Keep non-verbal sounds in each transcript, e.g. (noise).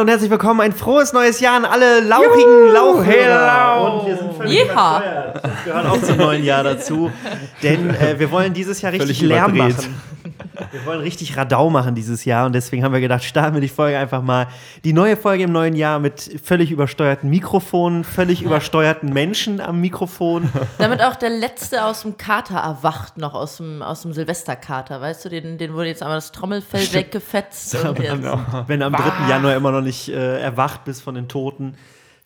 Hallo und herzlich willkommen, ein frohes neues Jahr an alle lauchigen Lauchhörer. Und wir sind völlig Yeehaw. übersteuert. Das gehört auch zum neuen Jahr dazu. Denn äh, wir wollen dieses Jahr richtig Völlig Lärm überdreht. machen. Wir wollen richtig Radau machen dieses Jahr und deswegen haben wir gedacht, starten wir die Folge einfach mal. Die neue Folge im neuen Jahr mit völlig übersteuerten Mikrofonen, völlig übersteuerten Menschen am Mikrofon. Damit auch der Letzte aus dem Kater erwacht, noch aus dem, aus dem Silvesterkater. Weißt du, den, den wurde jetzt einmal das Trommelfell weggefetzt. Und jetzt, Wenn du am 3. Januar immer noch nicht äh, erwacht bist von den Toten,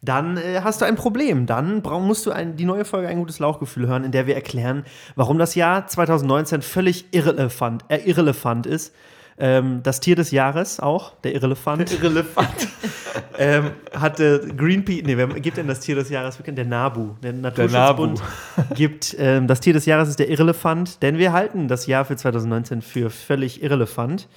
dann äh, hast du ein Problem. Dann musst du ein, die neue Folge ein gutes Lauchgefühl hören, in der wir erklären, warum das Jahr 2019 völlig irrelevant, äh, irrelevant ist. Ähm, das Tier des Jahres auch, der Irrelefant. Irrelefant. (laughs) ähm, hatte Greenpeace, nee, wer gibt denn das Tier des Jahres? Der NABU, der Naturschutzbund, (laughs) gibt ähm, das Tier des Jahres ist der Irrelefant, denn wir halten das Jahr für 2019 für völlig irrelevant.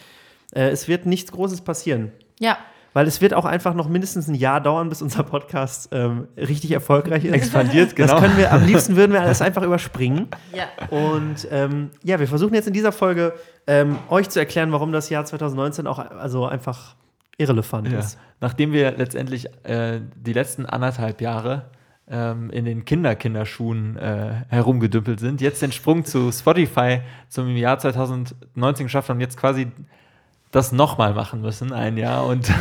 Äh, es wird nichts Großes passieren. ja. Weil es wird auch einfach noch mindestens ein Jahr dauern, bis unser Podcast ähm, richtig erfolgreich ist. Expandiert, genau. Das können wir, am liebsten würden wir alles einfach überspringen. Ja. Und ähm, ja, wir versuchen jetzt in dieser Folge ähm, euch zu erklären, warum das Jahr 2019 auch also einfach irrelevant Ja. ist. Nachdem wir letztendlich äh, die letzten anderthalb Jahre ähm, in den Kinderkinderschuhen äh, herumgedümpelt sind, jetzt den Sprung zu Spotify zum Jahr 2019 geschafft haben, jetzt quasi das nochmal machen müssen, ein Jahr. Und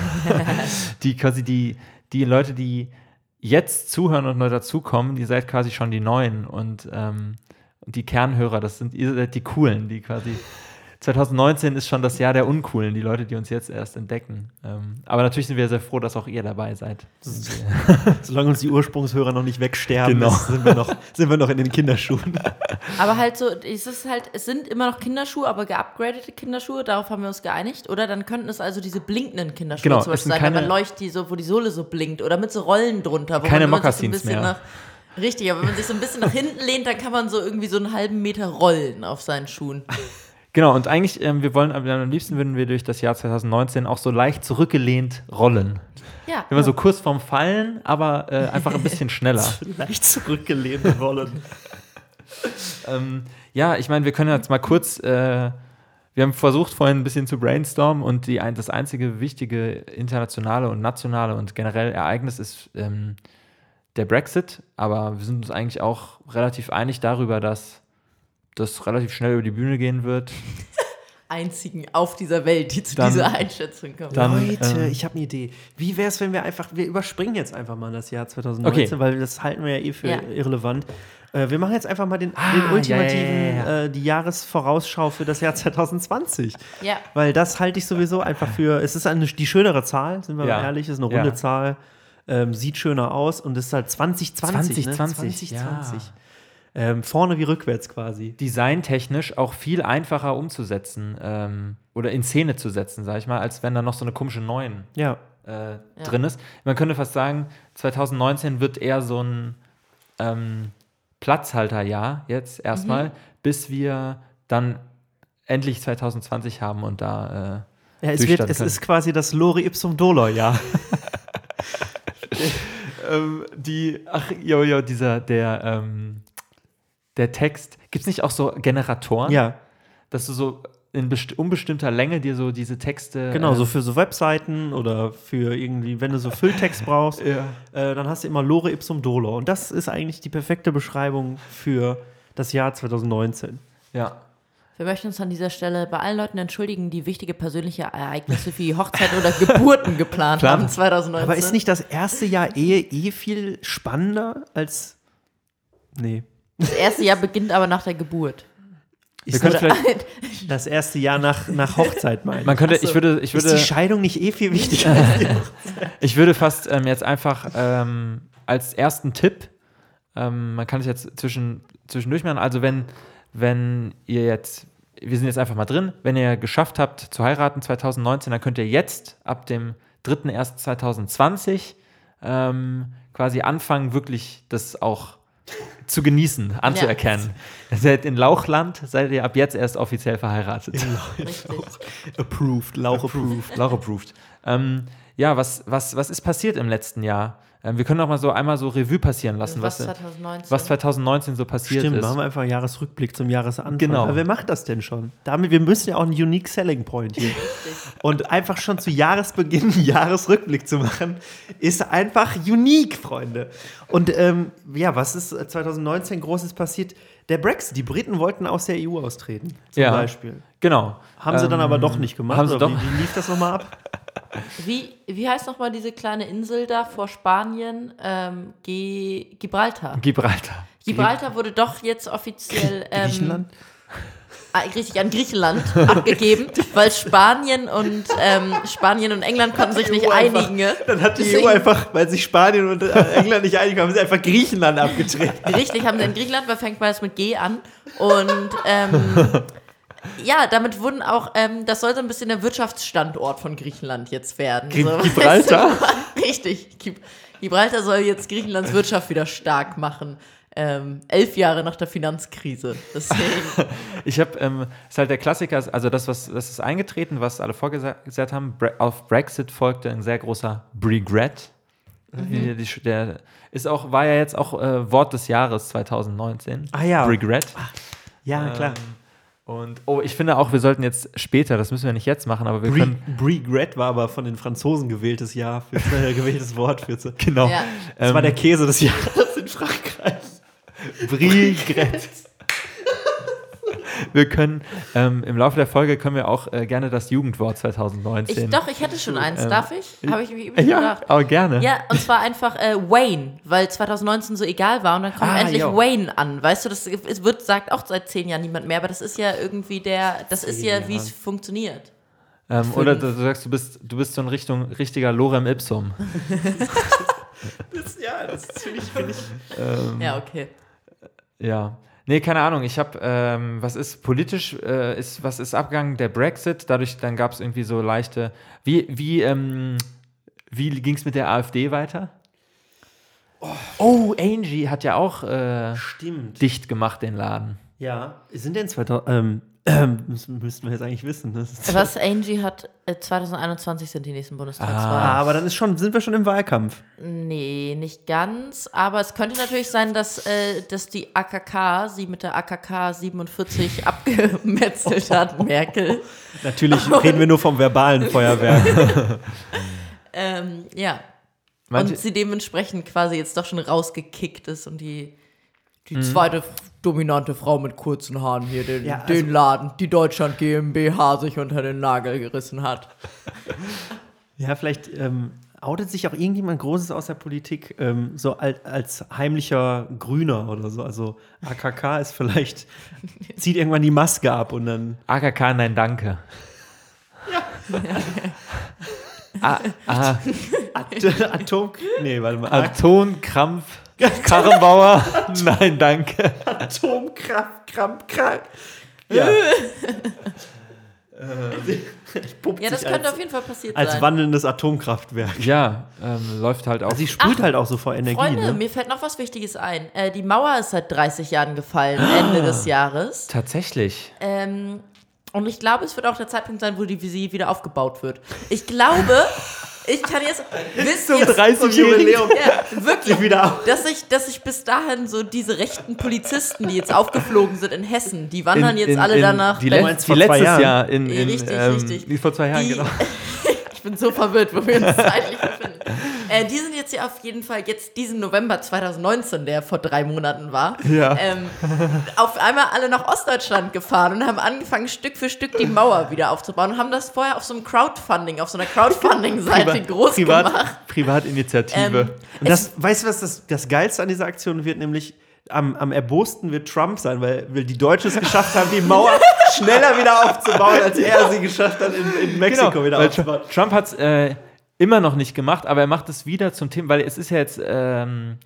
(laughs) die quasi die, die Leute, die jetzt zuhören und neu dazukommen, ihr seid quasi schon die Neuen und ähm, die Kernhörer, das sind, ihr seid die Coolen, die quasi 2019 ist schon das Jahr der Uncoolen, die Leute, die uns jetzt erst entdecken. Ähm, aber natürlich sind wir sehr froh, dass auch ihr dabei seid. (laughs) Solange uns die Ursprungshörer noch nicht wegsterben, Genau. ist, sind, wir noch, sind wir noch in den Kinderschuhen. (laughs) Aber halt so, es ist halt, es sind immer noch Kinderschuhe, aber geupgradete Kinderschuhe, darauf haben wir uns geeinigt. Oder dann könnten es also diese blinkenden Kinderschuhe Genau, zum Beispiel sein, wenn keine- man leuchtet, die so, wo die Sohle so blinkt. Oder mit so Rollen drunter. Wo Keine man, wenn so ein Mokassins bisschen mehr. Nach, richtig, aber wenn man sich so ein bisschen nach hinten lehnt, dann kann man so irgendwie so einen halben Meter rollen auf seinen Schuhen. Genau, und eigentlich, ähm, wir wollen, am liebsten würden wir durch das Jahr 2019 auch so leicht zurückgelehnt rollen. Ja. Immer so kurz vorm Fallen, aber äh, einfach ein bisschen schneller. (laughs) Leicht zurückgelehnte Rollen. (laughs) ähm, ja, ich meine, wir können jetzt mal kurz, äh, wir haben versucht vorhin ein bisschen zu brainstormen und die, ein, das einzige wichtige internationale und nationale und generell Ereignis ist ähm, der Brexit, aber wir sind uns eigentlich auch relativ einig darüber, dass das relativ schnell über die Bühne gehen wird. (laughs) Einzigen auf dieser Welt, die zu Dann- dieser Einschätzung kommen. dann- Leute, ähm, ich habe eine Idee. Wie wäre es, wenn wir einfach, wir überspringen jetzt einfach mal das Jahr 2019, Okay. weil das halten wir ja eh für Ja. irrelevant. Äh, wir machen jetzt einfach mal den, Ah, den ultimativen, ja, ja, Äh, die Jahresvorausschau für das Jahr 2020. ja. Weil das halte ich sowieso einfach für, es ist eine, die schönere Zahl, sind wir Ja. mal ehrlich, ist eine Ja. runde Zahl, ähm, sieht schöner aus und ist halt 2020. 2020, ne? ja. 2020. Ähm, vorne wie rückwärts quasi. designtechnisch auch viel einfacher umzusetzen ähm, oder in Szene zu setzen, sag ich mal, als wenn da noch so eine komische Neuen Ja. äh, drin ist. Man könnte fast sagen, 2019 wird eher so ein ähm, Platzhalterjahr jetzt erstmal, bis wir dann endlich 2020 haben und da äh, Ja, es, wird, es können. ist quasi das Lore Ipsum Dolor, ja. (laughs) (laughs) ähm, die, ach, jo, jo, dieser, der, ähm, der Text, gibt es nicht auch so Generatoren? ja, dass du so in best unbestimmter Länge dir so diese Texte. genau, äh, so für so Webseiten oder für irgendwie, wenn du so Fülltext brauchst, (laughs) Ja. äh, dann hast du immer Lore Ipsum Dolor. Und das ist eigentlich die perfekte Beschreibung für das Jahr 2019. Ja. Wir möchten uns an dieser Stelle bei allen Leuten entschuldigen, die wichtige persönliche Ereignisse wie Hochzeit oder Geburten (laughs) geplant haben 2019. Aber ist nicht das erste Jahr Ehe eh viel spannender als. Nee. Das erste Jahr beginnt aber nach der Geburt. Wir können das, vielleicht, (laughs) das erste Jahr nach, nach Hochzeit meinen. man könnte, so. ich würde, ich ist die würde, Scheidung nicht eh viel wichtiger als die (laughs) ich würde fast ähm, jetzt einfach ähm, als ersten Tipp, ähm, man kann es jetzt zwischen, zwischendurch machen, also wenn, wenn ihr jetzt, wir sind jetzt einfach mal drin, wenn ihr geschafft habt zu heiraten 2019, dann könnt ihr jetzt ab dem 3.1.2020 ähm, quasi anfangen, wirklich das auch zu genießen, anzuerkennen. Ihr seid in Lauchland, seid ihr ab jetzt erst offiziell verheiratet. Richtig. (laughs) Approved, Lauch approved. Lauch approved. Ähm, ja, was, was, was ist passiert im letzten Jahr? Ähm, wir können doch mal so einmal so Revue passieren lassen, Was was, 2019? was 2019 so passiert Stimmt, ist. machen wir einfach einen Jahresrückblick zum Jahresanfang. Genau. Aber wer macht das denn schon? Damit, wir müssen ja auch einen Unique Selling Point hier. (laughs) Und einfach schon zu Jahresbeginn einen Jahresrückblick zu machen, ist einfach unique, Freunde. Und ähm, ja, was ist 2019 Großes passiert? Der Brexit. Die Briten wollten aus der EU austreten, zum Ja. Beispiel. Genau. Haben sie dann Ähm, aber doch nicht gemacht. haben sie doch- Wie, wie lief das nochmal ab? (laughs) Wie, wie heißt nochmal diese kleine Insel da vor Spanien? Ähm, Ge Gibraltar. Gibraltar. Gibraltar wurde doch jetzt offiziell ähm, Griechenland? ah, richtig an Griechenland abgegeben, weil Spanien und ähm, Spanien und England konnten sich nicht einfach- einigen. ne? Dann hat die Deswegen- EU einfach, weil sich Spanien und äh, England nicht einig waren, haben sie einfach Griechenland abgetreten. Richtig, haben sie in Griechenland, weil fängt beides mit G an. Und ähm, (laughs) ja, damit wurden auch, ähm, das soll so ein bisschen der Wirtschaftsstandort von Griechenland jetzt werden. Gi- so, weißt (laughs) Gibraltar? du? (laughs) Richtig. Gib- Gibraltar soll jetzt Griechenlands Wirtschaft wieder stark machen. Ähm, elf Jahre nach der Finanzkrise. Deswegen. (laughs) Ich habe, ähm, ist halt der Klassiker, also das, was das ist eingetreten, was alle vorgesagt haben. Bre auf Brexit folgte ein sehr großer Regret. Die- Der ist auch, war ja jetzt auch äh, Wort des Jahres 2019. Ah ja. Regret. Ja, klar. Und oh, ich finde auch, wir sollten jetzt später, das müssen wir nicht jetzt machen, aber wir Bre können. Regret war aber von den Franzosen gewähltes Jahr, für, äh, (laughs) gewähltes Wort für. Genau. Ja. Das Ähm, war der Käse des Jahres in Frankreich. Regret. Wir können ähm, im Laufe der Folge können wir auch äh, gerne das Jugendwort Ich, 2019. doch, ich hätte schon eins. Ähm, Darf ich? Habe ich mich übrigens ja, gedacht. aber gerne. Ja, und zwar einfach äh, Wayne, weil 2019 so egal war und dann kommt Ah, endlich jo. Wayne an. Weißt du, das es wird, sagt auch seit zehn Jahren niemand mehr, aber das ist ja irgendwie der, das ist ja, wie es funktioniert. Ähm, oder du, sagst, du bist, du bist so in Richtung richtiger Lorem Ipsum. (laughs) Das, ja, das finde ich, find ich. Ja, okay. Ja. Nee, keine Ahnung. Ich habe, ähm, was ist politisch, äh, ist, was ist abgegangen? Der Brexit. Dadurch, dann gab es irgendwie so leichte. Wie, wie, ähm, wie ging es mit der AfD weiter? Oh, Angie hat ja auch äh, Stimmt. dicht gemacht, den Laden. Ja. Sind denn 2000. Ähm, ähm, müssten wir jetzt eigentlich wissen. Was Angie hat, äh, 2021 sind die nächsten Bundestagswahlen. ah, aber dann ist schon, sind wir schon im Wahlkampf. Nee, nicht ganz. Aber es könnte natürlich sein, dass, äh, dass die AKK sie mit der AKK 47 (laughs) abgemetzelt hat, (laughs) Merkel. Natürlich reden wir nur vom verbalen Feuerwerk. (laughs) Ähm, ja. Manche- und sie dementsprechend quasi jetzt doch schon rausgekickt ist und die, die Mhm. zweite dominante Frau mit kurzen Haaren hier den, Ja, also- den Laden, die Deutschland GmbH, sich unter den Nagel gerissen hat. (laughs) Ja, vielleicht ähm, outet sich auch irgendjemand Großes aus der Politik ähm, so als, als heimlicher Grüner oder so. Also AKK ist vielleicht, (laughs) zieht irgendwann die Maske ab und dann. AKK, nein, danke. (laughs) Ah, ah, At Atom. Nee, warte mal. Atomkrampf, Karrenbauer, nein, danke. Atomkraft, Krampf, Krampf. Ja. äh, Ja, das könnte als, auf jeden Fall passiert als sein. wandelndes Atomkraftwerk. Ja, ähm, läuft halt auch. Sie sprüht halt auch so vor Energie. Freunde, ne? mir fällt noch was Wichtiges ein. Äh, die Mauer ist seit 30 Jahren gefallen, Ende (gasps) des Jahres. Tatsächlich. Ähm, und ich glaube, es wird auch der Zeitpunkt sein, wo die sie wieder aufgebaut wird. Ich glaube, ich kann jetzt. Wisst Zum ihr, 30-jährigen (laughs) ja, wirklich, wieder auf. dass ich, dass ich bis dahin so diese rechten Polizisten, die jetzt aufgeflogen sind in Hessen, die wandern jetzt alle danach. Die, Berlin. letz, meinst die letztes Jahren? Jahr in, in Richtig, ähm, richtig. Wie vor zwei Jahren, Die- genau. (laughs) ich bin so verwirrt, wo wir uns zeitlich befinden. Äh, die sind jetzt ja auf jeden Fall jetzt diesen November 2019, der vor drei Monaten war, Ja. ähm, auf einmal alle nach Ostdeutschland gefahren und haben angefangen, Stück für Stück die Mauer wieder aufzubauen und haben das vorher auf so einem Crowdfunding, auf so einer Crowdfunding-Seite groß Privat, gemacht. Privatinitiative. Ähm, Und das, weißt du, was das, das Geilste an dieser Aktion wird? Nämlich am, am erbosten wird Trump sein, weil, weil die Deutschen es geschafft haben, die Mauer (laughs) schneller wieder aufzubauen, als er sie geschafft hat, in, in Mexiko wieder Genau, weil aufzubauen. Trump, hat es äh, immer noch nicht gemacht, aber er macht es wieder zum Thema, weil es ist ja jetzt ähm,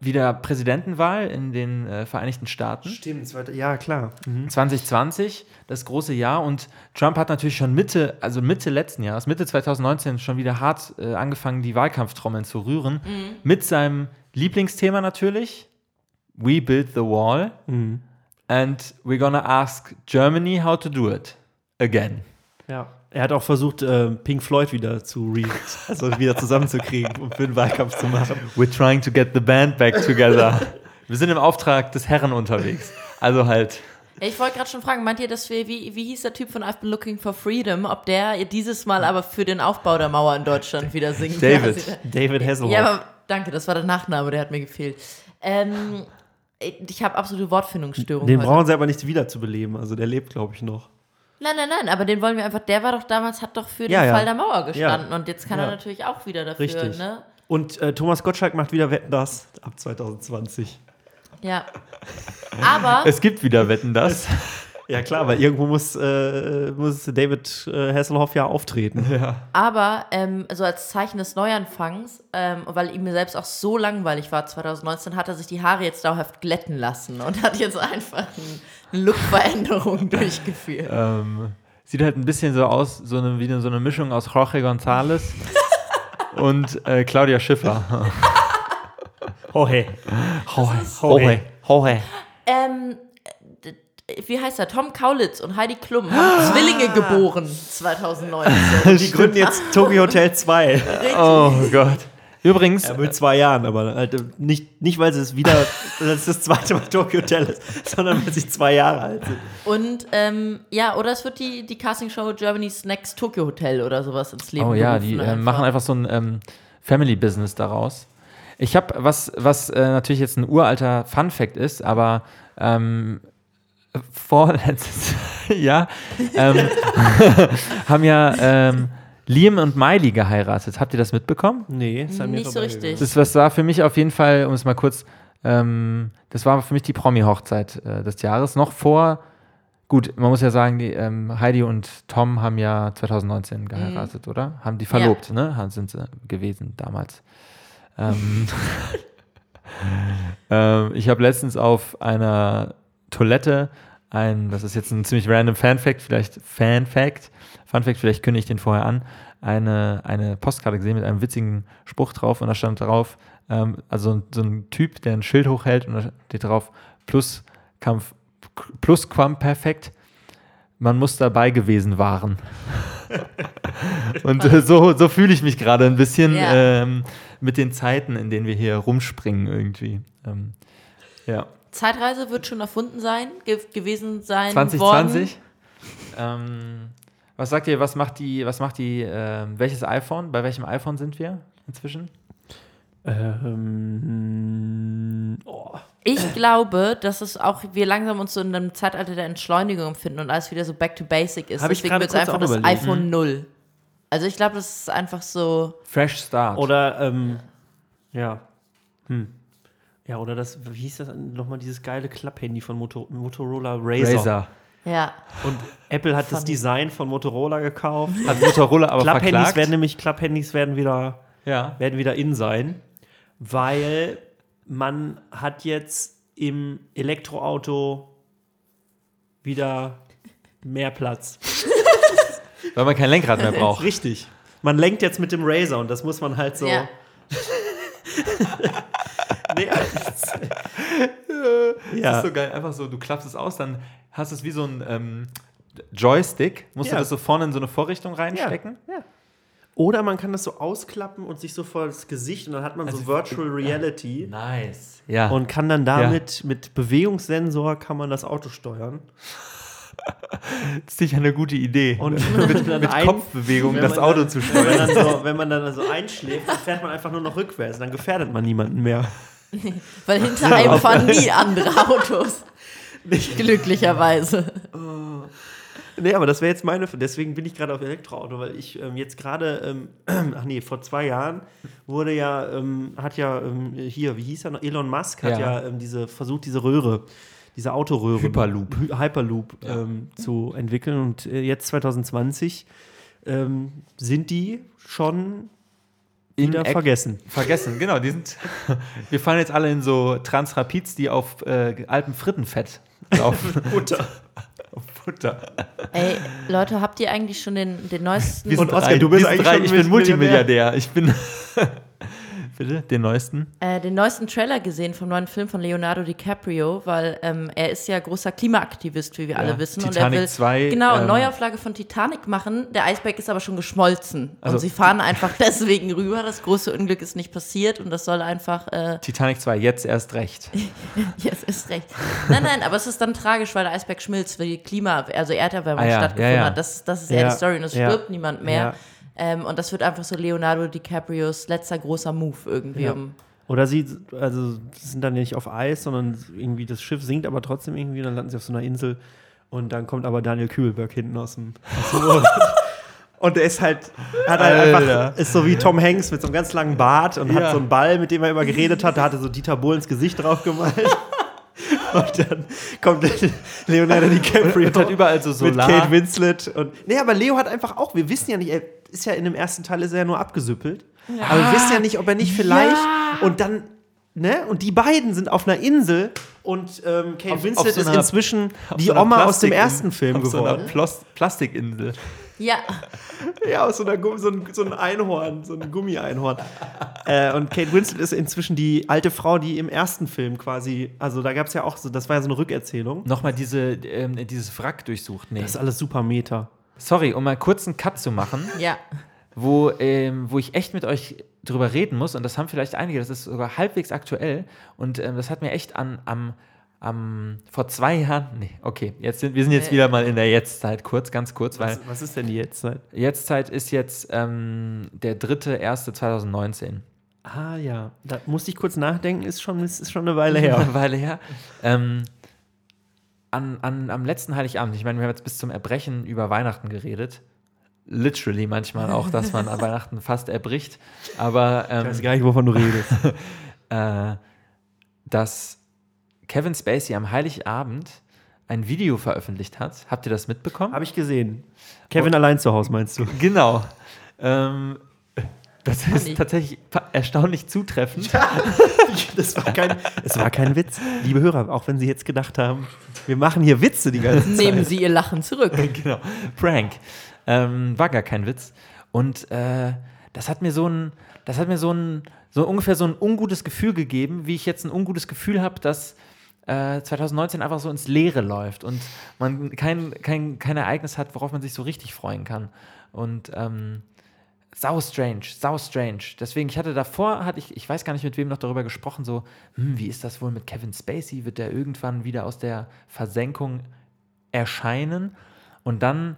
wieder Präsidentenwahl in den äh, Vereinigten Staaten. Stimmt, zweite, ja, klar. Mhm. 2020, das große Jahr. Und Trump hat natürlich schon Mitte, also Mitte letzten Jahres, Mitte 2019 schon wieder hart äh, angefangen, die Wahlkampftrommeln zu rühren. Mit seinem Lieblingsthema natürlich, we build the wall Mhm. and we're gonna ask Germany how to do it again. Ja. Er hat auch versucht, äh, Pink Floyd wieder zu re (laughs) also wieder zusammenzukriegen, um für den Wahlkampf zu machen. We're trying to get the band back together. (laughs) wir sind im Auftrag des Herren unterwegs. Also halt. Ich wollte gerade schon fragen, meint ihr, dass wir, wie, wie hieß der Typ von I've been looking for freedom, ob der dieses Mal aber für den Aufbau der Mauer in Deutschland wieder singt? David. David Hasselhoff. Ja, aber danke, das war der Nachname, der hat mir gefehlt. Ähm, ich habe absolute Wortfindungsstörungen. den heute. brauchen sie aber nicht wiederzubeleben. Also der lebt, glaube ich, noch. Nein, nein, nein, aber den wollen wir einfach, der war doch damals, hat doch für Ja, den ja. Fall der Mauer gestanden Ja. und jetzt kann er natürlich auch wieder dafür, Richtig. ne? Und äh, Thomas Gottschalk macht wieder Wetten das ab 2020. Ja. Aber, Es gibt wieder Wetten das. (laughs) Ja klar, weil irgendwo muss, äh, muss David äh, Hasselhoff ja auftreten. ja. aber ähm, so als Zeichen des Neuanfangs, ähm, weil ihm mir selbst auch so langweilig war 2019, hat er sich die Haare jetzt dauerhaft glätten lassen und hat jetzt einfach eine Lookveränderung (laughs) durchgeführt. Ähm, sieht halt ein bisschen so aus, so eine, wie so eine Mischung aus Jorge González (laughs) und äh, Claudia Schiffer. Hey. Jorge. Jorge. Jorge. Ähm, wie heißt er? Tom Kaulitz und Heidi Klum haben (gasps) Zwillinge geboren 2019. (laughs) Die gründen jetzt Tokyo Hotel 2. (laughs) Oh Gott. Übrigens, Ja, mit zwei Jahren, aber halt äh, nicht, nicht weil sie es wieder, (laughs) dass es das zweite Mal Tokyo Hotel ist, sondern weil sie zwei Jahre alt sind. Und ähm, ja, oder es wird die, die Castingshow Germany's Next Tokyo Hotel oder sowas ins Leben oh ja, die äh, machen einfach so ein ähm, Family-Business daraus. Ich habe was, was äh, natürlich jetzt ein uralter Fun-Fact ist, aber ähm, vorletztes (laughs) Jahr ähm, (laughs) haben ja ähm, Liam und Miley geheiratet. Habt ihr das mitbekommen? Nee, mir Nicht so richtig. Das, das war für mich auf jeden Fall, um es mal kurz, ähm, das war für mich die Promi-Hochzeit äh, des Jahres. Noch vor, gut, man muss ja sagen, die, ähm, Heidi und Tom haben ja 2019 geheiratet, oder? Haben die verlobt, ne? Haben- Sind sie gewesen damals. Ähm, (laughs) ähm, ich habe letztens auf einer Toilette ein, das ist jetzt ein ziemlich random Fan-Fact, vielleicht Fan-Fact, Fun-Fact, vielleicht kündige ich den vorher an, eine, eine Postkarte gesehen mit einem witzigen Spruch drauf und da stand drauf, ähm, also so ein Typ, der ein Schild hochhält und da steht drauf, plus Kampf, plus Perfekt, man muss dabei gewesen waren. (laughs) und äh, so, so fühle ich mich gerade ein bisschen Ja. ähm, mit den Zeiten, in denen wir hier rumspringen irgendwie. Ähm, ja. Zeitreise wird schon erfunden sein, ge gewesen sein 2020. Ähm, was sagt ihr, was macht die, was macht die, ähm, welches iPhone? Bei welchem iPhone sind wir inzwischen? Ähm, oh. Ich glaube, dass es auch wir langsam uns so in einem Zeitalter der Entschleunigung finden und alles wieder so back to basic ist. Hab ich Deswegen wird es einfach das überlegt. iPhone 0. Also ich glaube, das ist einfach so. Fresh Start. Oder, ähm, ja. Hm. Ja, oder das, wie hieß das nochmal, dieses geile Klapphandy von Moto Motorola Razer. Razer. Ja. Und Apple hat das Funny. Design von Motorola gekauft. Hat Motorola aber Klapphandys verklagt. werden nämlich, Klapphandys werden wieder, ja. werden wieder in sein, weil man hat jetzt im Elektroauto wieder mehr Platz. Weil man kein Lenkrad mehr (laughs) braucht. Richtig. Man lenkt jetzt mit dem Razer und das muss man halt so. Ja. (laughs) Nee, das- (laughs) Das ja. ist so geil. Einfach so, du klappst es aus, dann hast du es wie so ein ähm, Joystick. Musst Ja. du das so vorne in so eine Vorrichtung reinstecken? Oder man kann das so ausklappen und sich so vor das Gesicht und dann hat man so Also- Virtual Reality Nice. Ja. und kann dann damit mit Bewegungssensor kann man das Auto steuern. das (laughs) ist sicher eine gute Idee. Und (laughs) mit, mit Kopfbewegung das Auto dann- zu Wenn man, steuern. dann so, wenn man dann so einschläft, dann fährt man einfach nur noch rückwärts. Dann gefährdet man niemanden mehr. (laughs) Weil hinter einem fahren nie andere Autos. (laughs) Glücklicherweise. Nee, aber das wäre jetzt meine. Deswegen bin ich gerade auf Elektroauto, weil ich ähm, jetzt gerade, ähm, (clears throat) ach nee, vor zwei Jahren wurde ja, ähm, hat ja ähm, hier, wie hieß er noch? Elon Musk hat ja, Ja. ähm, diese, versucht, diese Röhre, diese Autoröhre, Hyperloop. Hy Hyperloop Ja. ähm, zu entwickeln. Und äh, jetzt 2020 ähm, sind die schon wieder Eck- vergessen. Vergessen, genau. Die sind, (laughs) wir fahren jetzt alle in so Transrapids, die auf äh, Alpenfrittenfett laufen. (laughs) Butter. auf Butter. Ey, Leute, habt ihr eigentlich schon den, den neuesten. Wir sind Und Oskar, du bist eigentlich drei, schon ich bin. Multimilliardär. Ich bin. (laughs) Bitte, den neuesten. äh, den neuesten Trailer gesehen vom neuen Film von Leonardo DiCaprio, weil ähm, er ist ja großer Klimaaktivist, wie wir alle wissen. Titanic und er will 2, genau eine ähm, Neuauflage von Titanic machen. Der Eisberg ist aber schon geschmolzen Also- und sie fahren einfach (laughs) deswegen rüber. Das große Unglück ist nicht passiert und das soll einfach äh, Titanic 2, jetzt erst recht. (laughs) Yes, ist recht. Nein, nein, aber es ist dann tragisch, weil der Eisberg schmilzt, weil die Klima, also Erderwärmung Ah ja, stattgefunden ja, ja. hat. Das, das ist eher Ja, die Story und es ja, stirbt niemand mehr. Ähm, und das wird einfach so Leonardo DiCaprios letzter großer Move irgendwie. Ja. Um, Oder sie, also sie sind dann nicht auf Eis, sondern irgendwie das Schiff sinkt aber trotzdem irgendwie, dann landen sie auf so einer Insel und dann kommt aber Daniel Kübelberg hinten aus dem, aus dem Urwald. (laughs) Und der ist halt, hat halt einfach, ist so wie Tom Hanks mit so einem ganz langen Bart und Ja. hat so einen Ball, mit dem er immer geredet hat, da hatte so Dieter Bohlens Gesicht drauf gemalt. (laughs) (laughs) Und dann kommt (laughs) Leonardo DiCaprio Und hat überall so mit Solar. Kate Winslet. Und, nee, aber Leo hat einfach auch, wir wissen ja nicht, er ist ja in dem ersten Teil ist er ja nur abgesüppelt. Aber wir wissen ja nicht, ob er nicht vielleicht und dann, ne, und die beiden sind auf einer Insel und ähm, Kate Auf- Winslet auf so ist einer- inzwischen Auf die so Oma aus dem Plastik- ersten Film auf so einer geworden. Plastikinsel. Ja, Ja, aus so, einer, so, ein, so ein Einhorn, so ein Gummi-Einhorn. äh, und Kate Winslet ist inzwischen die alte Frau, die im ersten Film quasi, also da gab es ja auch so, das war ja so eine Rückerzählung. Nochmal diese, ähm, dieses Wrack durchsucht. Nee. Das ist alles super Meta. Sorry, um mal kurz einen Cut zu machen, ja. wo, ähm, wo ich echt mit euch drüber reden muss, und das haben vielleicht einige, das ist sogar halbwegs aktuell, und ähm, das hat mir echt an, am, am, vor zwei Jahren, nee, okay, jetzt sind, wir sind jetzt wieder mal in der Jetztzeit, kurz, ganz kurz, weil Was, was ist denn die Jetztzeit? Jetztzeit ist jetzt ähm, der dritte, erste 2019. Ah ja, da musste ich kurz nachdenken, ist schon, ist, schon eine Weile her. (laughs) Eine Weile her. Ähm, an, an, am letzten Heiligabend, ich meine, wir haben jetzt bis zum Erbrechen über Weihnachten geredet. Literally manchmal auch, dass man an (laughs) Weihnachten fast erbricht. Aber Ich ähm, weiß gar nicht, wovon du redest. (laughs) äh, dass Kevin Spacey am Heiligabend ein Video veröffentlicht hat. Habt ihr das mitbekommen? Habe ich gesehen. Kevin allein zu Hause, meinst du? Genau. Ähm, das ist tatsächlich erstaunlich zutreffend. (laughs) Das war kein, es war kein Witz. Liebe Hörer, auch wenn Sie jetzt gedacht haben, wir machen hier Witze die ganze Zeit. Nehmen Sie Ihr Lachen zurück. (laughs) genau. Prank. Ähm, war gar kein Witz. Und äh, das hat mir so ein, das hat mir so ein, so ungefähr so ein ungutes Gefühl gegeben, wie ich jetzt ein ungutes Gefühl habe, dass äh, 2019 einfach so ins Leere läuft und man kein, kein, kein Ereignis hat, worauf man sich so richtig freuen kann. Und ähm, sau strange, sau strange. Deswegen, ich hatte davor, hatte ich, ich weiß gar nicht, mit wem noch darüber gesprochen, so, hm, wie ist das wohl mit Kevin Spacey? Wird der irgendwann wieder aus der Versenkung erscheinen? Und dann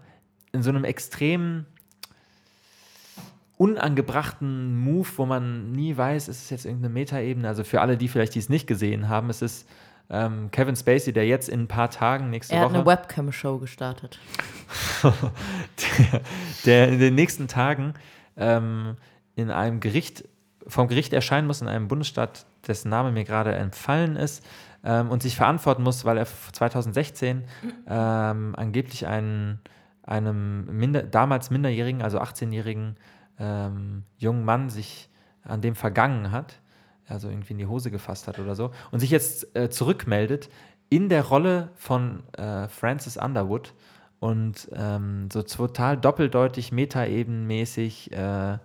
in so einem extrem unangebrachten Move, wo man nie weiß, ist es jetzt irgendeine Metaebene. Also für alle, die vielleicht dies nicht gesehen haben, es ist ähm, Kevin Spacey, der jetzt in ein paar Tagen nächste Er hat Woche eine Webcam-Show gestartet. (laughs) der, der in den nächsten Tagen ähm, in einem Gericht, vom Gericht erscheinen muss, in einem Bundesstaat, dessen Name mir gerade entfallen ist, ähm, und sich verantworten muss, weil er 2016 ähm, angeblich einen, einem minder, damals Minderjährigen, also 18-jährigen ähm, jungen Mann sich an dem vergangen hat, also irgendwie in die Hose gefasst hat oder so, und sich jetzt äh, zurückmeldet in der Rolle von äh, Francis Underwood und ähm, so total doppeldeutig, metaebenmäßig, äh,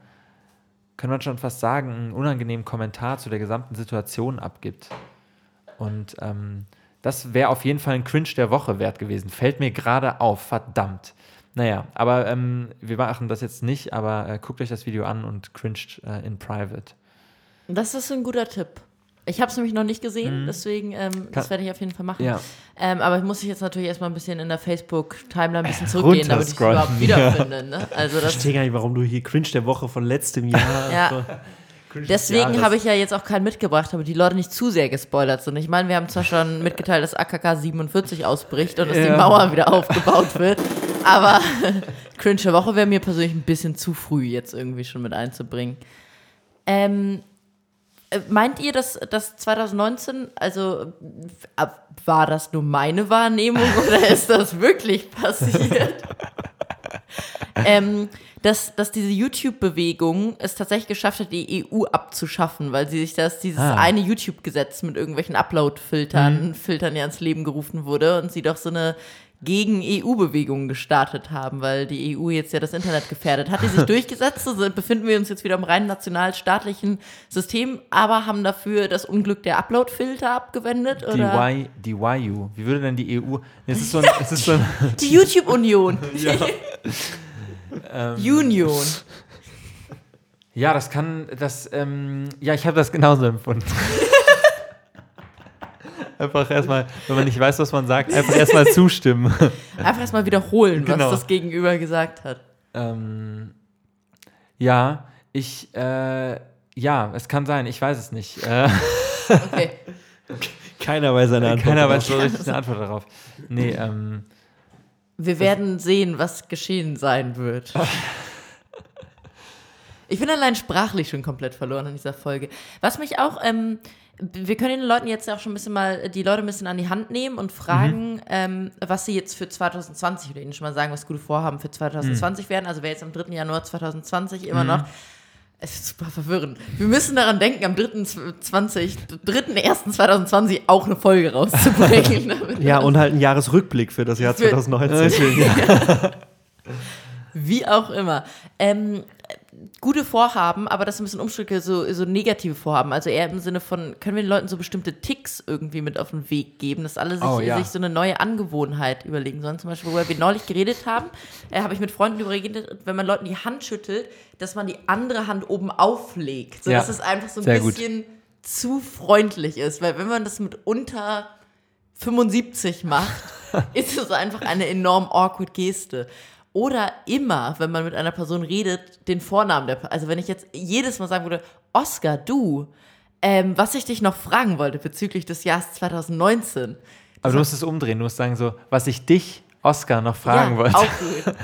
kann man schon fast sagen, einen unangenehmen Kommentar zu der gesamten Situation abgibt. Und ähm, das wäre auf jeden Fall ein Cringe der Woche wert gewesen. Fällt mir gerade auf, verdammt. Naja, aber ähm, wir machen das jetzt nicht, aber äh, guckt euch das Video an und cringed äh, in private. Das ist ein guter Tipp. Ich habe es nämlich noch nicht gesehen, deswegen ähm, das werde ich auf jeden Fall machen. Mhm. Ja. Ähm, aber ich muss ich jetzt natürlich erstmal ein bisschen in der Facebook-Timeline ein bisschen zurückgehen, damit ich es überhaupt wiederfinde. (laughs) Ne? Also Ich verstehe gar nicht, warum du hier Cringe der Woche von letztem Jahr. (laughs) ja. Deswegen habe ich ja jetzt auch keinen mitgebracht, damit die Leute nicht zu sehr gespoilert sind. Ich meine, wir haben zwar schon (laughs) mitgeteilt, dass AKK 47 ausbricht und dass die Ja. Mauer wieder aufgebaut wird, aber Cringe der Woche wäre mir persönlich ein bisschen zu früh jetzt irgendwie schon mit einzubringen. Ähm, äh, meint ihr, dass, dass 2019, also äh, war das nur meine Wahrnehmung oder (laughs) ist das wirklich passiert? (laughs) ähm, dass, dass diese YouTube-Bewegung es tatsächlich geschafft hat, die EU abzuschaffen, weil sie sich das, dieses Ah. eine YouTube-Gesetz mit irgendwelchen Upload-Filtern, Filtern ja ins Leben gerufen wurde und sie doch so eine gegen EU-Bewegungen gestartet haben, weil die EU jetzt ja das Internet gefährdet. Hat die sich (laughs) durchgesetzt? Also befinden wir uns jetzt wieder im rein nationalstaatlichen System, aber haben dafür das Unglück der Upload-Filter abgewendet? Die, Oder? y, die YU. Wie würde denn die EU. Es ist so ein. Es ist so ein (laughs) Die YouTube-Union. (laughs) ähm, Union. ja, das kann. Das, ähm, ja, ich habe das genauso empfunden. Einfach erstmal, wenn man nicht weiß, was man sagt, einfach erstmal zustimmen. (laughs) Einfach erstmal wiederholen, Genau. was das Gegenüber gesagt hat. ähm, ja, ich. Äh, ja, es kann sein, ich weiß es nicht. Äh, Okay. (laughs) Keiner weiß seine Antwort. keiner darauf. weiß so richtig eine Antwort darauf. Nee, ähm. Wir werden sehen, was geschehen sein wird. Ich bin allein sprachlich schon komplett verloren in dieser Folge. Was mich auch, ähm, wir können den Leuten jetzt auch schon ein bisschen mal, die Leute ein bisschen an die Hand nehmen und fragen, ähm, was sie jetzt für 2020 oder ihnen schon mal sagen, was gute Vorhaben für 2020 werden. Also wer jetzt am 3. Januar 2020 immer noch. Es ist super verwirrend. Wir müssen daran denken, am 3.20, 3.1.2020 auch eine Folge rauszubringen. (laughs) Ja, und halt ein Jahresrückblick für das Jahr (laughs) Für- 2019. (laughs) Wie auch immer. Ähm, gute Vorhaben, aber das ein bisschen umstricke, so, so negative Vorhaben. Also eher im Sinne von, können wir den Leuten so bestimmte Ticks irgendwie mit auf den Weg geben, dass alle sich, Oh, ja. sich so eine neue Angewohnheit überlegen sollen. Zum Beispiel, worüber wir neulich geredet haben, äh, habe ich mit Freunden darüber geredet, wenn man Leuten die Hand schüttelt, dass man die andere Hand oben auflegt. So Ja, dass es einfach so ein sehr gut. bisschen zu freundlich ist. Weil wenn man das mit unter 75 macht, (laughs) ist es einfach eine enorm awkward Geste. Oder immer, wenn man mit einer Person redet, den Vornamen der Also wenn ich jetzt jedes Mal sagen würde, Oscar, du, ähm, was ich dich noch fragen wollte bezüglich des Jahres 2019. Aber du musst es umdrehen, du musst sagen so, was ich dich, Oscar, noch fragen ja, wollte. Auch (laughs) gut.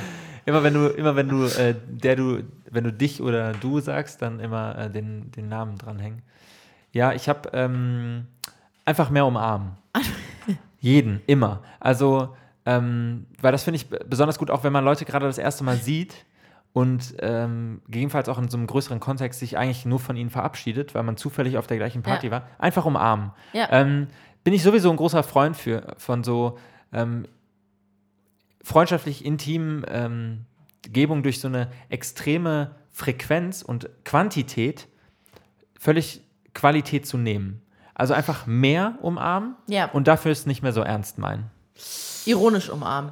Immer wenn du, immer wenn du, äh, der du, wenn du dich oder du sagst, dann immer äh, den, den Namen dranhängen. Ja, ich habe ähm, einfach mehr umarmen. (laughs) Jeden, immer. Also, ähm, weil das finde ich besonders gut, auch wenn man Leute gerade das erste Mal sieht und ähm, gegebenenfalls auch in so einem größeren Kontext sich eigentlich nur von ihnen verabschiedet, weil man zufällig auf der gleichen Party Ja. war. Einfach umarmen. Ja. Ähm, bin ich sowieso ein großer Freund für, von so ähm, freundschaftlich intimen ähm, Gebung durch so eine extreme Frequenz und Quantität völlig Qualität zu nehmen. Also einfach mehr umarmen Ja. und dafür es nicht mehr so ernst meinen. Ironisch umarmen.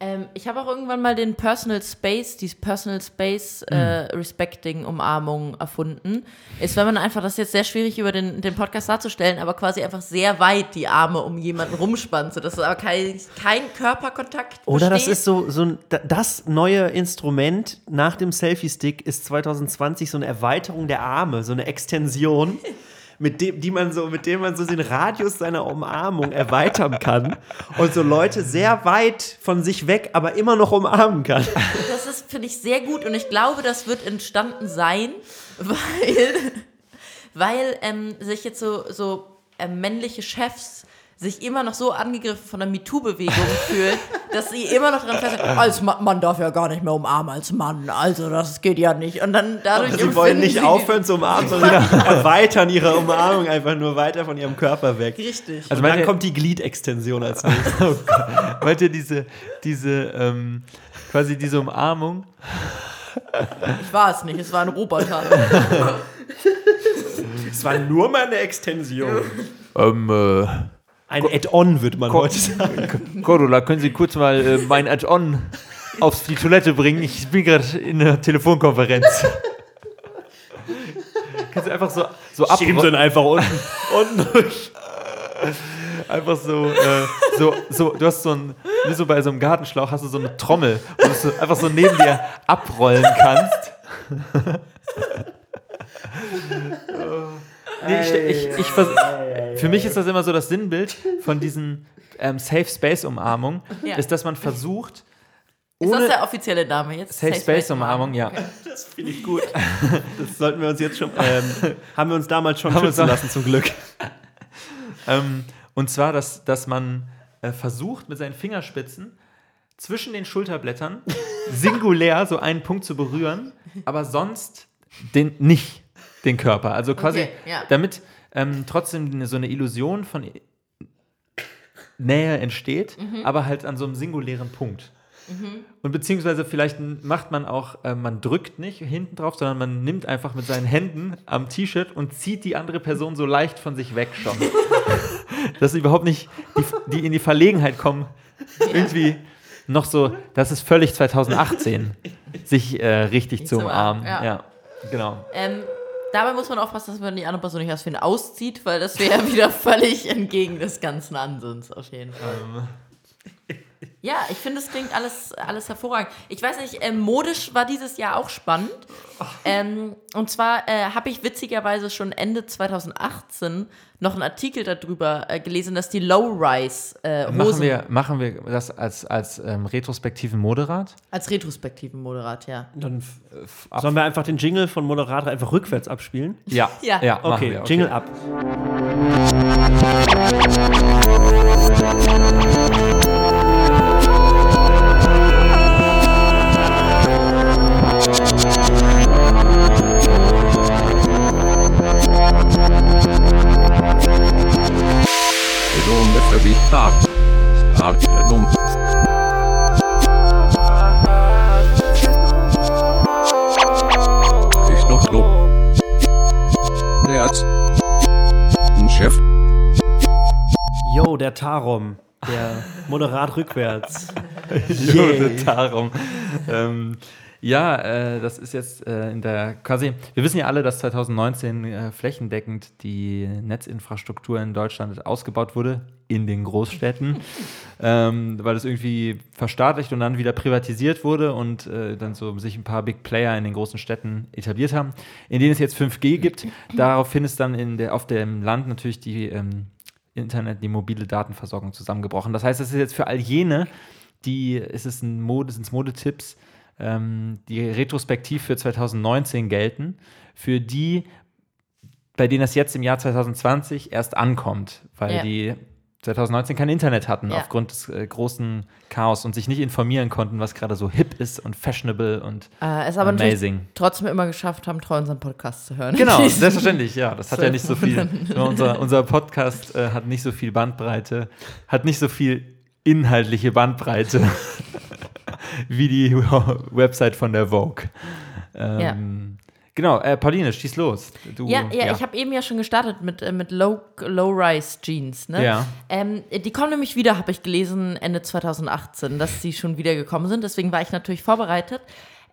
Ähm, ich habe auch irgendwann mal den Personal Space, die Personal Space äh, Respecting Umarmung erfunden. Ist, wenn man einfach, das ist jetzt sehr schwierig über den, den Podcast darzustellen, aber quasi einfach sehr weit die Arme um jemanden rumspannt, sodass aber kein, kein Körperkontakt Oder das besteht. ist so, so ein, da- das neue Instrument nach dem Selfie-Stick ist 2020 so eine Erweiterung der Arme, so eine Extension, (laughs) mit dem, die man so, mit dem man so den Radius seiner Umarmung erweitern kann und so Leute sehr weit von sich weg, aber immer noch umarmen kann. Das ist, finde ich, sehr gut und ich glaube, das wird entstanden sein, weil, weil ähm, sich jetzt so, so äh, männliche Chefs sich immer noch so angegriffen von der MeToo-Bewegung fühlen, dass sie immer noch dran festhalten, (laughs) als Ma man darf ja gar nicht mehr umarmen als Mann, also das geht ja nicht. Und dann dadurch Sie wollen nicht sie- aufhören zu umarmen, sondern sie (laughs) erweitern ihre Umarmung einfach nur weiter von ihrem Körper weg. Richtig. Also Und dann ihr- kommt die Gliedextension als nächstes. Wollt ihr diese, diese, ähm, quasi diese Umarmung? ich war es nicht, es war ein Roboter. Es war nur mal eine Extension. Ähm, äh, Ein Add-on, würde man heute sagen. Cordula, können Sie kurz mal äh, mein Add-on auf die Toilette bringen? Ich bin gerade in einer Telefonkonferenz. Kannst du einfach so, so Schieben sie ihn einfach unten, (laughs) unten durch. Einfach so, äh, so, so, du hast so ein, wie so bei so einem Gartenschlauch, hast du so eine Trommel, wo du so einfach so neben dir abrollen kannst. (laughs) (laughs) nee, ich, ich, ich, vers- für mich ist das immer so das Sinnbild von diesen ähm, Safe Space Umarmungen, Ja. ist, dass man versucht, Ist das der offizielle Name jetzt? Safe Space Umarmung, ja. Das finde ich gut. Das sollten wir uns jetzt schon, ähm, (laughs) haben wir uns damals schon Haben schützen lassen, zum Glück. (laughs) Ähm, und zwar, dass, dass man äh, versucht, mit seinen Fingerspitzen zwischen den Schulterblättern (laughs) singulär so einen Punkt zu berühren, aber sonst den, nicht den Körper. Also quasi, Okay, ja. damit ähm, trotzdem eine- so eine Illusion von Nähe entsteht, Mhm. aber halt an so einem singulären Punkt. Und beziehungsweise vielleicht macht man auch, äh, man drückt nicht hinten drauf, sondern man nimmt einfach mit seinen Händen am T-Shirt und zieht die andere Person so leicht von sich weg schon. (laughs) Dass sie überhaupt nicht die, die in die Verlegenheit kommen, irgendwie noch so, das ist völlig 2018, sich äh, richtig zu umarmen. ja. Ja. genau. Ähm, dabei muss man aufpassen, dass man die andere Person nicht aus wen auszieht, weil das wäre (laughs) wieder völlig entgegen des ganzen Ansinns, auf jeden Fall. Ähm. Ja, ich finde, es klingt alles, alles hervorragend. Ich weiß nicht, ähm, modisch war dieses Jahr auch spannend. Ähm, und zwar äh, habe ich witzigerweise schon Ende 2018 noch einen Artikel darüber äh, gelesen, dass die Low-Rise äh, Machen wir, machen wir das als, als ähm, retrospektiven Moderat? als retrospektiven Moderat, ja. Dann sollen wir einfach den Jingle von Moderator einfach rückwärts abspielen? Ja, (laughs) Ja. machen Okay, wir, Jingle ab. Ich noch lob. Ein Chef. Yo, der Tarom. Der Moderat rückwärts. (laughs) Jo, darum. ähm, ja, äh, das ist jetzt äh, in der quasi. Wir wissen ja alle, dass 2019 äh, flächendeckend die Netzinfrastruktur in Deutschland ausgebaut wurde in den Großstädten, (laughs) ähm, weil es irgendwie verstaatlicht und dann wieder privatisiert wurde und äh, dann so sich ein paar Big Player in den großen Städten etabliert haben, in denen es jetzt 5G gibt. (laughs) Daraufhin ist dann in der, auf dem Land natürlich die ähm, Internet, die mobile Datenversorgung zusammengebrochen. Das heißt, es ist jetzt für all jene, die, es ist ein Mode, sind Modetipps, ähm, die retrospektiv für 2019 gelten, für die, bei denen das jetzt im Jahr 2020 erst ankommt, weil Ja. die 2019 kein Internet hatten Ja. aufgrund des äh, großen Chaos und sich nicht informieren konnten, was gerade so hip ist und fashionable und Äh, es aber amazing. trotzdem immer geschafft haben, treu unseren Podcast zu hören. Genau, (laughs) selbstverständlich, ja. Das hat ja nicht so (laughs) viel. Unser, unser Podcast äh, hat nicht so viel Bandbreite, hat nicht so viel inhaltliche Bandbreite (laughs) wie die (laughs) Website von der Vogue. Ähm, Genau, äh, Pauline, schieß los. Du, Ja, ja, ich habe eben ja schon gestartet mit, äh, mit Low, Low-Rise Jeans. Ne? Ja. Ähm, die kommen nämlich wieder, habe ich gelesen, Ende 2018, dass sie schon wieder gekommen sind. Deswegen war ich natürlich vorbereitet.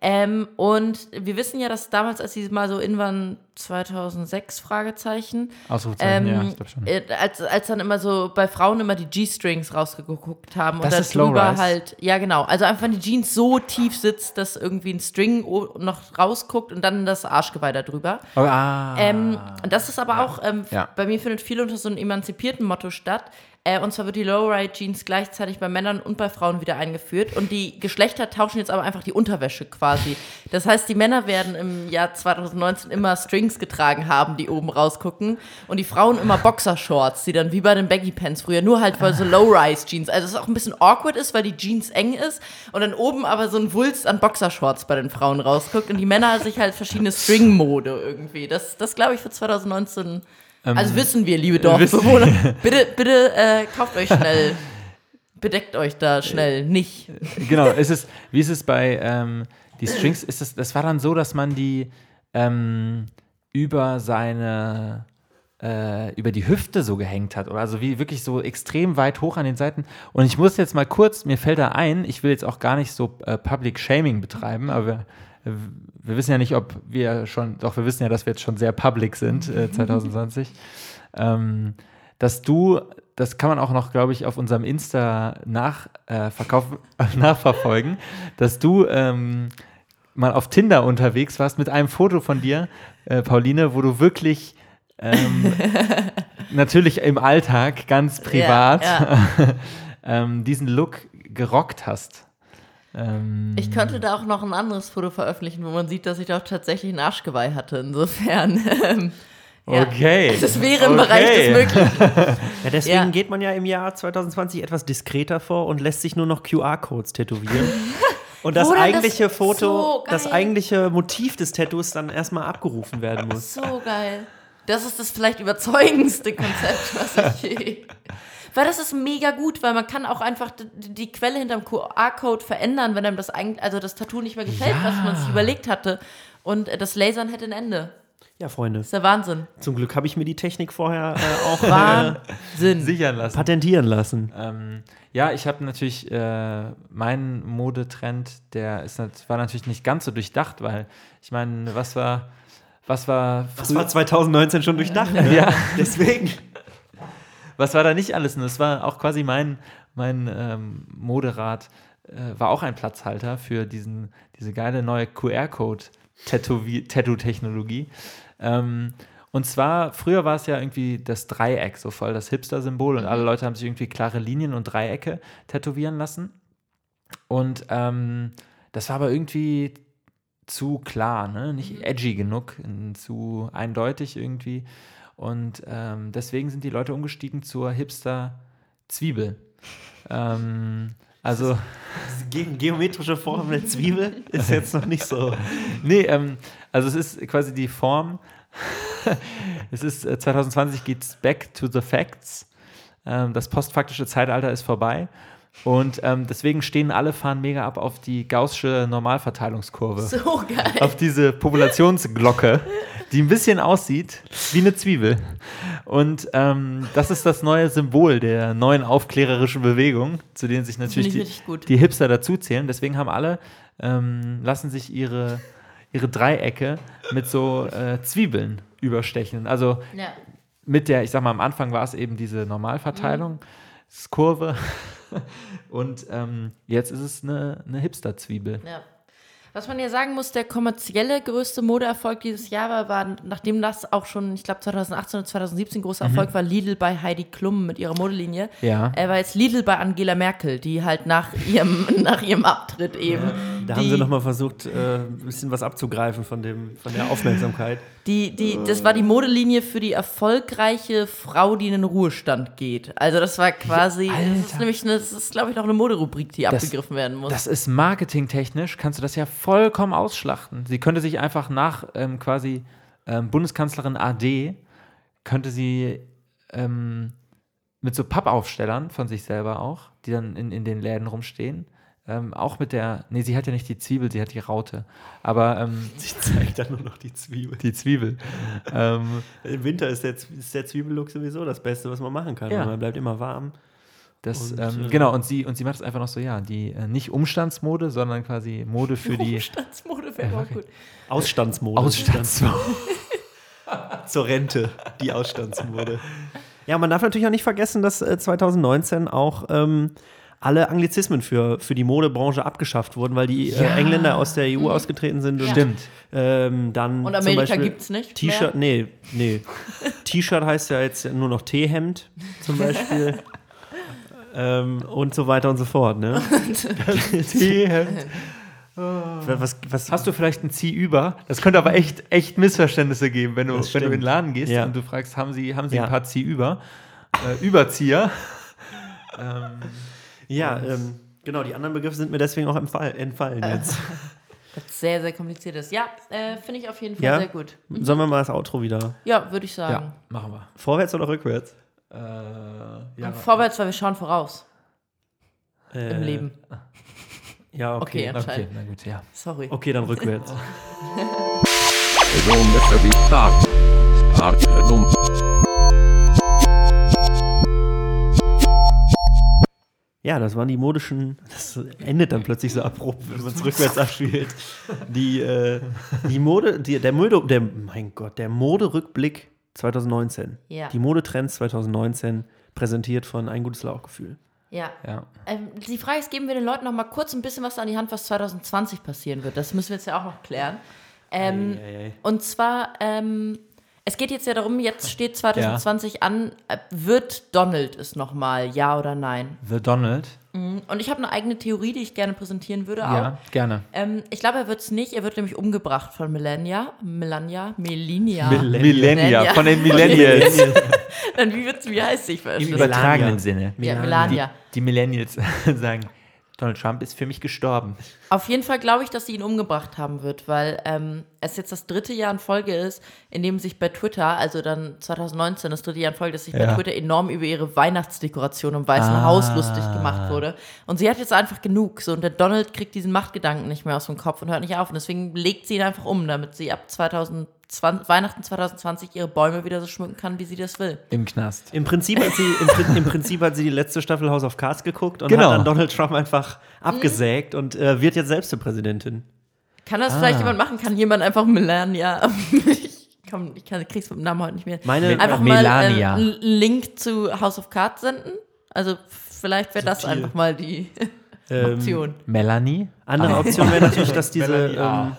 Ähm, und wir wissen ja, dass damals, als sie mal so in waren, 2006, Fragezeichen, Ausrufezeichen, ähm, ja, ich glaube schon. äh, als, als dann immer so bei Frauen immer die G-Strings rausgeguckt haben Das und ist darüber Low-Rise? halt, ja genau, also einfach wenn die Jeans so tief sitzt, dass irgendwie ein String noch rausguckt und dann das Arschgeweih da drüber. Oh, ah, Ähm, das ist aber auch, ähm, Ja. bei mir findet viel unter so einem emanzipierten Motto statt. Äh, und zwar wird die Low-Ride-Jeans gleichzeitig bei Männern und bei Frauen wieder eingeführt. Und die Geschlechter tauschen jetzt aber einfach die Unterwäsche quasi. Das heißt, die Männer werden im Jahr 2019 immer Strings getragen haben, die oben rausgucken. Und die Frauen immer Boxershorts, die dann wie bei den Baggy Pants früher, nur halt weil so Low-Rise-Jeans. Also es auch ein bisschen awkward ist, weil die Jeans eng ist. Und dann oben aber so ein Wulst an Boxershorts bei den Frauen rausguckt. Und die Männer sich halt verschiedene String-Mode irgendwie. Das, das glaube ich für 2019 also wissen wir, liebe Dorfbewohner, (laughs) bitte, bitte äh, kauft euch schnell, bedeckt euch da schnell nicht. genau, ist es, wie ist es bei ähm, die Strings? Ist es, das war dann so, dass man die ähm, über seine äh, über die Hüfte so gehängt hat oder also wie wirklich so extrem weit hoch an den Seiten. Und ich muss jetzt mal kurz, mir fällt da ein, ich will jetzt auch gar nicht so äh, Public Shaming betreiben, aber wir, wissen ja nicht, ob wir schon, doch wir wissen ja, dass wir jetzt schon sehr public sind, äh, (laughs) 2020. ähm, dass du, das kann man auch noch, glaube ich, auf unserem Insta nach, äh, verkauf, (laughs) nachverfolgen, dass du ähm, mal auf Tinder unterwegs warst mit einem Foto von dir, äh, Pauline, wo du wirklich ähm, (laughs) natürlich im Alltag, ganz privat, Ja, ähm, diesen Look gerockt hast. Ähm, Ich könnte da auch noch ein anderes Foto veröffentlichen, wo man sieht, dass ich doch tatsächlich ein Arschgeweih hatte. Insofern. (laughs) ähm, ja. Okay. Das wäre im Okay. Bereich des Möglichen. (laughs) Ja, deswegen Ja. geht man ja im Jahr 2020 etwas diskreter vor und lässt sich nur noch QR-Codes tätowieren. (laughs) Und das Oder das- eigentliche Foto, so das eigentliche Motiv des Tattoos dann erstmal abgerufen werden muss. So geil. Das ist das vielleicht überzeugendste Konzept, was ich je. Weil das ist mega gut, weil man kann auch einfach die, die Quelle hinterm QR-Code verändern, wenn einem das eigentlich, also das Tattoo nicht mehr gefällt, was man sich überlegt hatte. Und äh, das Lasern hätte ein Ende. Ja, Freunde. Das ist der Wahnsinn. Zum Glück habe ich mir die Technik vorher äh, (laughs) auch äh, Wahnsinn. Sichern lassen. patentieren lassen. Ähm, ja, ich habe natürlich äh, meinen Modetrend, der ist, nat- war natürlich nicht ganz so durchdacht, weil ich meine, was war, was war Das war 2019 schon durchdacht. (laughs) Ne? Ja. Deswegen. Was war da nicht alles? Und das war auch quasi mein, mein ähm, Moderat, äh, war auch ein Platzhalter für diesen, diese geile neue QR-Code-Tattoo-Technologie. Ähm, und zwar, früher war es ja irgendwie das Dreieck, so voll das Hipster-Symbol und alle Leute haben sich irgendwie klare Linien und Dreiecke tätowieren lassen. Und ähm, das war aber irgendwie zu klar, ne? nicht edgy genug, zu eindeutig irgendwie. Und ähm, deswegen sind die Leute umgestiegen zur Hipster-Zwiebel. ähm, also, Ge geometrische Form der Zwiebel ist jetzt noch nicht so. (laughs) nee, ähm, also es ist quasi die Form. (laughs) es ist äh, 2020 geht's back to the facts. Ähm, das postfaktische Zeitalter ist vorbei. Und ähm, deswegen stehen alle fahren mega ab auf die gaußsche Normalverteilungskurve. So geil. auf diese Populationsglocke, die ein bisschen aussieht wie eine Zwiebel. Und ähm, das ist das neue Symbol der neuen aufklärerischen Bewegung, zu denen sich natürlich ich die, die Hipster dazuzählen. Deswegen haben alle, ähm, lassen sich ihre, ihre Dreiecke mit so äh, Zwiebeln überstechen. Also Ja. mit der, ich sag mal, am Anfang war es eben diese Normalverteilung, das Kurve. (laughs) Und ähm, jetzt ist es eine, eine Hipster-Zwiebel. Ja. Was man ja sagen muss, der kommerzielle größte Modeerfolg dieses Jahr war, war nachdem das auch schon, ich glaube 2018 oder 2017 großer Erfolg war, Lidl bei Heidi Klum mit ihrer Modelinie. Ja. Er war jetzt Lidl bei Angela Merkel, die halt nach ihrem, (laughs) nach ihrem Abtritt eben. Da haben sie nochmal versucht, äh, ein bisschen was abzugreifen von, dem, von der Aufmerksamkeit. Die, die, das war die Modelinie für die erfolgreiche Frau, die in den Ruhestand geht. Also das war quasi, das ist nämlich, eine, das ist glaube ich noch eine Moderubrik, die Das- abgegriffen werden muss. Das ist marketingtechnisch, kannst du das ja vollkommen ausschlachten. Sie könnte sich einfach nach ähm, quasi ähm, Bundeskanzlerin AD, könnte sie ähm, mit so Pappaufstellern von sich selber auch, die dann in, in den Läden rumstehen, ähm, auch mit der, nee, sie hat ja nicht die Zwiebel, sie hat die Raute, aber ähm, (laughs) Ich zeige dann nur noch die Zwiebel. die Zwiebel. (laughs) ähm, Im Winter ist der, ist der Zwiebellook sowieso das Beste, was man machen kann. Ja. Man bleibt immer warm. Das, Und, ähm, äh, genau, und sie, und sie macht es einfach noch so, ja, die äh, nicht Umstandsmode, sondern quasi Mode für die (laughs) Umstandsmode wäre auch gut. Ausstandsmode. Ausstandsmode. (laughs) Zur Rente, die Ausstandsmode. (laughs) Ja, man darf natürlich auch nicht vergessen, dass äh, 2019 auch ähm, alle Anglizismen für, für die Modebranche abgeschafft wurden, weil die äh, Ja. Engländer aus der EU ausgetreten sind. Und, Stimmt. Ähm, dann Und zum Amerika Beispiel gibt's nicht T-Shirt, nee, nee. T-Shirt heißt ja jetzt nur noch T-Hemd zum Beispiel. Ähm, und so weiter und so fort, ne? (laughs) T-Hemd. (laughs) Was, was, Hast du vielleicht ein Zieh über? Das könnte aber echt, echt Missverständnisse geben, wenn du, wenn du in den. Laden gehst Ja. und du fragst, haben sie, haben sie Ja. ein paar Zieh über? Äh, Überzieher. (laughs) ähm, ja, ähm, genau, die anderen Begriffe sind mir deswegen auch entfall, entfallen jetzt. Das sehr, sehr kompliziert ist. Ja, äh, finde ich auf jeden Fall Ja? sehr gut. Sollen wir mal das Outro wieder? Ja, würde ich sagen. ja, machen wir. Vorwärts oder rückwärts? Äh, ja, vorwärts, weil wir schauen voraus Äh, im Leben. Ja, okay. Okay, okay, na gut, ja. Sorry. Okay, dann rückwärts. Ja, das waren die modischen. Das endet dann plötzlich so abrupt, wenn man es (laughs) rückwärts abspielt. Die, äh, die Mode, die, der Mode, der, mein Gott, der Moderückblick 2019. Ja. Die Modetrends 2019, präsentiert von Ein gutes Lauchgefühl. Ja. ja. Ähm, die Frage ist, geben wir den Leuten noch mal kurz ein bisschen was an die Hand, was 2020 passieren wird. Das müssen wir jetzt ja auch noch klären. Ähm, Eieiei. Und zwar, ähm, es geht jetzt ja darum, jetzt steht 2020 an, äh, wird Donald es nochmal, ja oder nein? The Donald. Und ich habe eine eigene Theorie, die ich gerne präsentieren würde auch. Ja, gerne. Ähm, ich glaube, er wird es nicht. Er wird nämlich umgebracht von Melania. Melania? Melinia. Millennia, von den (laughs) Millennials. Dann wie, wird's, wie heißt sie? Im übertragenen Melania. Sinne. Ja, Melania. Die, die Millennials (laughs) sagen, Donald Trump ist für mich gestorben. Auf jeden Fall glaube ich, dass sie ihn umgebracht haben wird, weil ähm, es jetzt das dritte Jahr in Folge ist, in dem sich bei Twitter, also dann 2019, das dritte Jahr in Folge, dass sich bei Ja. Twitter enorm über ihre Weihnachtsdekoration im Weißen Ah. Haus lustig gemacht wurde. Und sie hat jetzt einfach genug. So, und der Donald kriegt diesen Machtgedanken nicht mehr aus dem Kopf und hört nicht auf. Und deswegen legt sie ihn einfach um, damit sie ab 2020, Weihnachten 2020 ihre Bäume wieder so schmücken kann, wie sie das will. Im Knast. Im Prinzip, hat sie, im, Im Prinzip hat sie die letzte Staffel House of Cards geguckt und Genau. hat dann Donald Trump einfach abgesägt und äh, wird jetzt selbst zur Präsidentin. Kann das Ah. vielleicht jemand machen? Kann jemand einfach Melania. (laughs) ich komm, ich kann, krieg's mit dem Namen heute nicht mehr. Meine, einfach Melania. mal äh, einen Link zu House of Cards senden. Also vielleicht wäre das einfach mal die ähm, Option. Melanie? Andere Option wäre natürlich, dass (laughs) diese, ähm,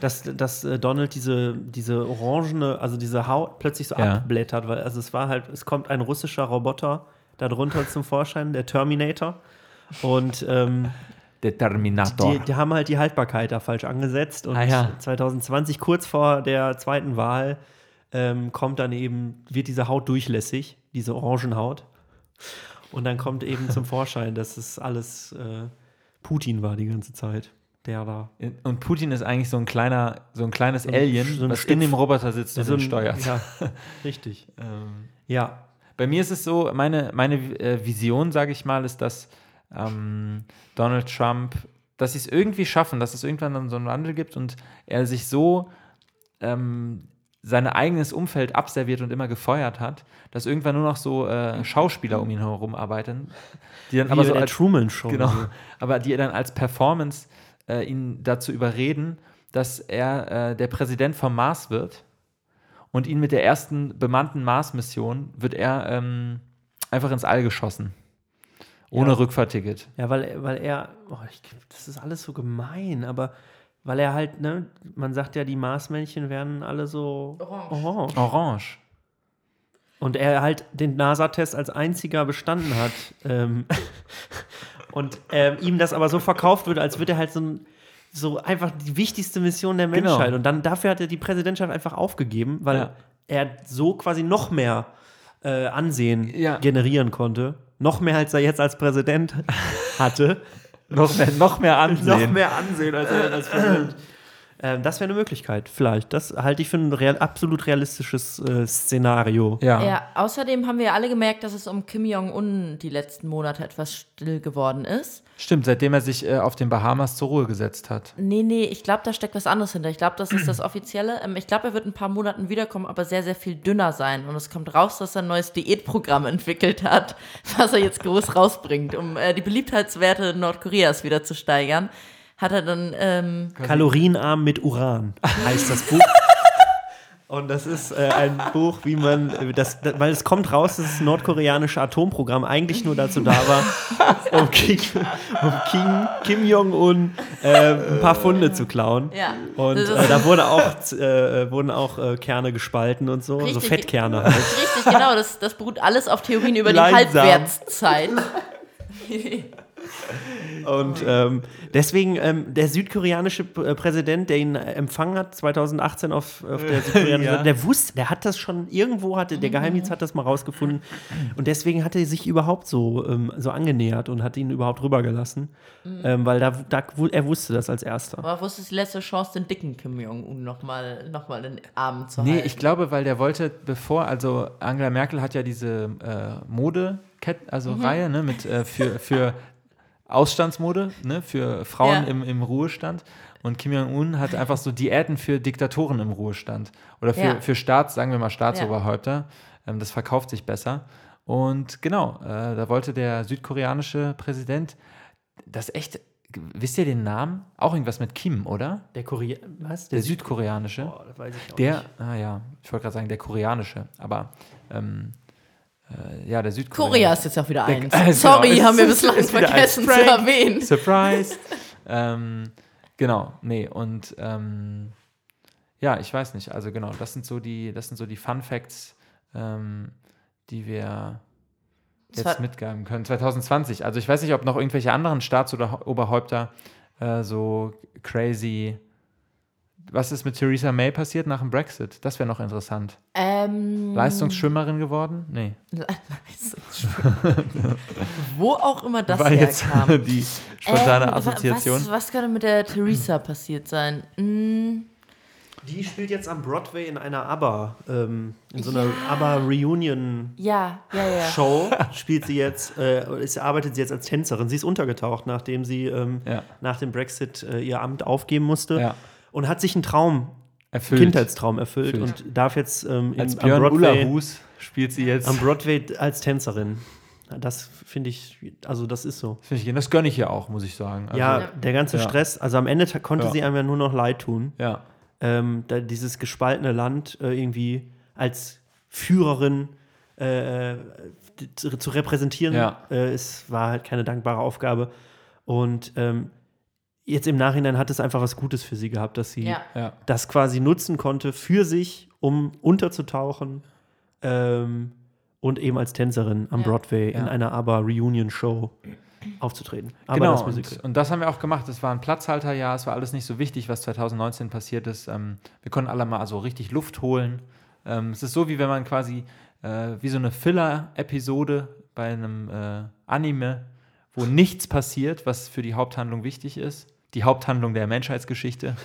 dass, dass äh, Donald diese, diese orangene, also diese Haut plötzlich so Ja. abblättert, weil also es war halt, es kommt ein russischer Roboter darunter zum Vorschein, der Terminator. Und ähm, Der Terminator. die, die haben halt die Haltbarkeit da falsch angesetzt. Und Ah, ja. 2020, kurz vor der zweiten Wahl, ähm, kommt dann eben, wird diese Haut durchlässig, diese Orangenhaut. Und dann kommt eben zum (laughs) Vorschein, dass es alles äh, Putin war die ganze Zeit, der da. Und Putin ist eigentlich so ein kleiner, so ein kleines ein- Alien, so ein was Stück- in dem Roboter sitzt und so ihn ein- steuert. Ja, (laughs) richtig. Ähm, Ja. Bei mir ist es so, meine, meine äh, Vision, sage ich mal, ist, dass ähm, Donald Trump, dass sie es irgendwie schaffen, dass es irgendwann dann so einen Wandel gibt und er sich so ähm, sein eigenes Umfeld abserviert und immer gefeuert hat, dass irgendwann nur noch so äh, Schauspieler um ihn herum arbeiten, die dann aber Wie so der als, Truman Show. Genau. Aber die dann als Performance äh, ihn dazu überreden, dass er äh, der Präsident vom Mars wird. Und ihn mit der ersten bemannten Mars-Mission wird er ähm, einfach ins All geschossen. Ohne Ja. Rückfahrticket. Ja, weil, weil er, oh, ich, das ist alles so gemein, aber weil er halt, ne, man sagt ja, die Marsmännchen werden alle so Orange. orange. Orange. Und er halt den NASA-Test als einziger bestanden hat. ähm, und ähm, ihm das aber so verkauft wird, als würde er halt so, ein, so einfach die wichtigste Mission der Genau. Menschheit. Und dann dafür hat er die Präsidentschaft einfach aufgegeben, weil Ja. er so quasi noch mehr äh, Ansehen Ja. generieren konnte. Noch mehr, als er jetzt als Präsident (laughs) hatte. Noch mehr, noch mehr Ansehen. noch mehr Ansehen als er als Präsident. Ähm, das wäre eine Möglichkeit, vielleicht. Das halte ich für ein real, absolut realistisches äh, Szenario. Ja. Ja, außerdem haben wir ja alle gemerkt, dass es um Kim Jong-un die letzten Monate etwas still geworden ist. Stimmt, seitdem er sich äh, auf den Bahamas zur Ruhe gesetzt hat. Nee, nee, ich glaube, da steckt was anderes hinter. Ich glaube, das ist das (clears throat) Offizielle. Ähm, ich glaube, er wird in ein paar Monaten wiederkommen, aber sehr, sehr viel dünner sein. Und es kommt raus, dass er ein neues Diätprogramm (laughs) entwickelt hat, was er jetzt groß rausbringt, um äh, die Beliebtheitswerte Nordkoreas wieder zu steigern. Hat er dann, ähm, Kalorienarm mit Uran heißt das Buch. (laughs) Und das ist äh, ein Buch, wie man, äh, das, das, weil es kommt raus, dass das nordkoreanische Atomprogramm eigentlich nur dazu da war, (laughs) um, King, um King, Kim Jong-un äh, ein paar Funde zu klauen. ja. Und äh, da wurde auch, äh, wurden auch äh, Kerne gespalten und so, so Richtig. Fettkerne halt. Richtig, genau. Das, das beruht alles auf Theorien über die Leinsam. Halbwertszeit. (laughs) (laughs) Und ähm, deswegen, ähm, der südkoreanische äh, Präsident, der ihn äh, empfangen hat, 2018 auf, auf der (laughs) südkoreanischen Ja. Seite, der wusste, der hat das schon irgendwo, hatte, der Geheimdienst hat das mal rausgefunden. Und deswegen hat er sich überhaupt so, ähm, so angenähert und hat ihn überhaupt rübergelassen. Ähm, weil da, da, er wusste das als erster. Aber wo ist die letzte Chance, den dicken Kim Jong-un nochmal noch mal in den Arm zu halten? Nee, ich glaube, weil der wollte, bevor, also Angela Merkel hat ja diese äh, Mode-Reihe, also Reihe, ne, mit äh, für, für (laughs) Ausstandsmode, ne, für Frauen Ja. im, im Ruhestand. Und Kim Jong-un hat einfach so Diäten für Diktatoren im Ruhestand. Oder für, Ja. für Staats, sagen wir mal Staatsoberhäupter. Ähm, das verkauft sich besser. Und genau, äh, da wollte der südkoreanische Präsident das echt, wisst ihr den Namen? Auch irgendwas mit Kim, oder? Der Korea, was? Der südkoreanische. Boah, das weiß ich auch Der, nicht. ah ja, ich wollte gerade sagen, der koreanische, aber ähm, äh, ja, der Südkoreanische. Korea ist jetzt auch wieder eins. äh, (laughs) Sorry, genau, haben wir bislang vergessen zu erwähnen. Surprise! (laughs) ähm, genau, nee, und ähm, ja, ich weiß nicht, also genau, das sind so die, das sind so die Fun Facts, ähm, die wir jetzt Zwar- mitgeben können. 2020, also ich weiß nicht, ob noch irgendwelche anderen Staats- oder Oberhäupter äh, so crazy was ist mit Theresa May passiert nach dem Brexit? Das wäre noch interessant. Ähm, Leistungsschwimmerin geworden? Nee. (laughs) Wo auch immer das War jetzt herkam. (laughs) die spontane Ähm, Assoziation. Was, was kann denn mit der Theresa passiert sein? Hm, Die spielt jetzt am Broadway in einer ABBA, ähm, in so einer ja, ja, ja. Show spielt sie jetzt, äh, ist, arbeitet sie jetzt als Tänzerin. Sie ist untergetaucht, nachdem sie ähm, Ja. nach dem Brexit äh, ihr Amt aufgeben musste Ja. Und hat sich einen Traum, Erfüllt. Kindheitstraum erfüllt, Erfüllt. und darf jetzt ähm, in, Als am, Björn Broadway, Ullerhus spielt sie jetzt. am Broadway als Tänzerin. Das finde ich, also das ist so. Das, ich, das gönne ich ihr auch, muss ich sagen. Also, ja, der ganze Ja. Stress, also am Ende konnte Ja. sie einem ja nur noch leid tun. ja. ähm, dieses gespaltene Land äh, irgendwie als Führerin äh, zu, zu repräsentieren, Ja. äh, es war halt keine dankbare Aufgabe. Und ähm, jetzt im Nachhinein hat es einfach was Gutes für sie gehabt, dass sie Ja. ja. das quasi nutzen konnte für sich, um unterzutauchen ähm, und eben als Tänzerin am Ja. Broadway in einer ABBA-Reunion-Show aufzutreten. Aber genau, das und, und das haben wir auch gemacht. Es war ein Platzhalterjahr, es war alles nicht so wichtig, was 2019 passiert ist. Ähm, wir konnten alle mal so richtig Luft holen. Ähm, es ist so, wie wenn man quasi, äh, wie so eine Filler-Episode bei einem äh, Anime, wo nichts passiert, was für die Haupthandlung wichtig ist. Die Haupthandlung der Menschheitsgeschichte.